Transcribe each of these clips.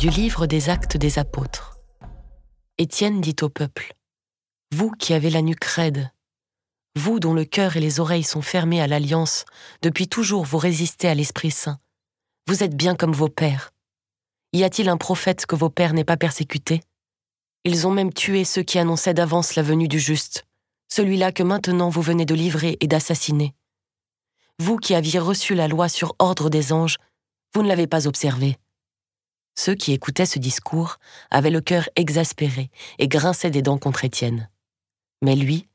Du livre des actes des apôtres. Étienne dit au peuple, Vous qui avez la nuque raide, vous dont le cœur et les oreilles sont fermés à l'alliance, depuis toujours vous résistez à l'Esprit Saint, vous êtes bien comme vos pères. Y a-t-il un prophète que vos pères n'aient pas persécuté? Ils ont même tué ceux qui annonçaient d'avance la venue du juste, celui-là que maintenant vous venez de livrer et d'assassiner. Vous qui aviez reçu la loi sur ordre des anges, vous ne l'avez pas observée. Ceux qui écoutaient ce discours avaient le cœur exaspéré et grinçaient des dents contre Étienne. Mais lui,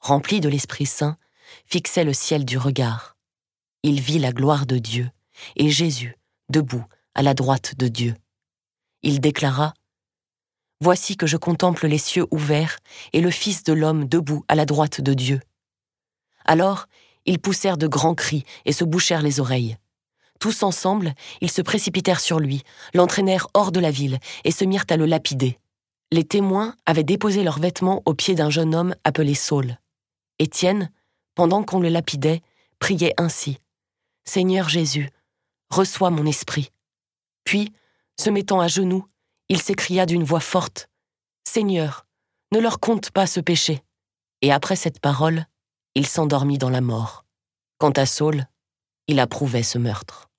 rempli de l'Esprit Saint, fixait le ciel du regard. Il vit la gloire de Dieu et Jésus, debout, à la droite de Dieu. Il déclara Voici que je contemple les cieux ouverts et le Fils de l'homme debout à la droite de Dieu. Alors, ils poussèrent de grands cris et se bouchèrent les oreilles. Tous ensemble, ils se précipitèrent sur lui, l'entraînèrent hors de la ville et se mirent à le lapider. Les témoins avaient déposé leurs vêtements aux pieds d'un jeune homme appelé Saul. Étienne, pendant qu'on le lapidait, priait ainsi Seigneur Jésus, reçois mon esprit. Puis, se mettant à genoux, il s'écria d'une voix forte Seigneur, ne leur compte pas ce péché. Et après cette parole, il s'endormit dans la mort. Quant à Saul, il approuvait ce meurtre.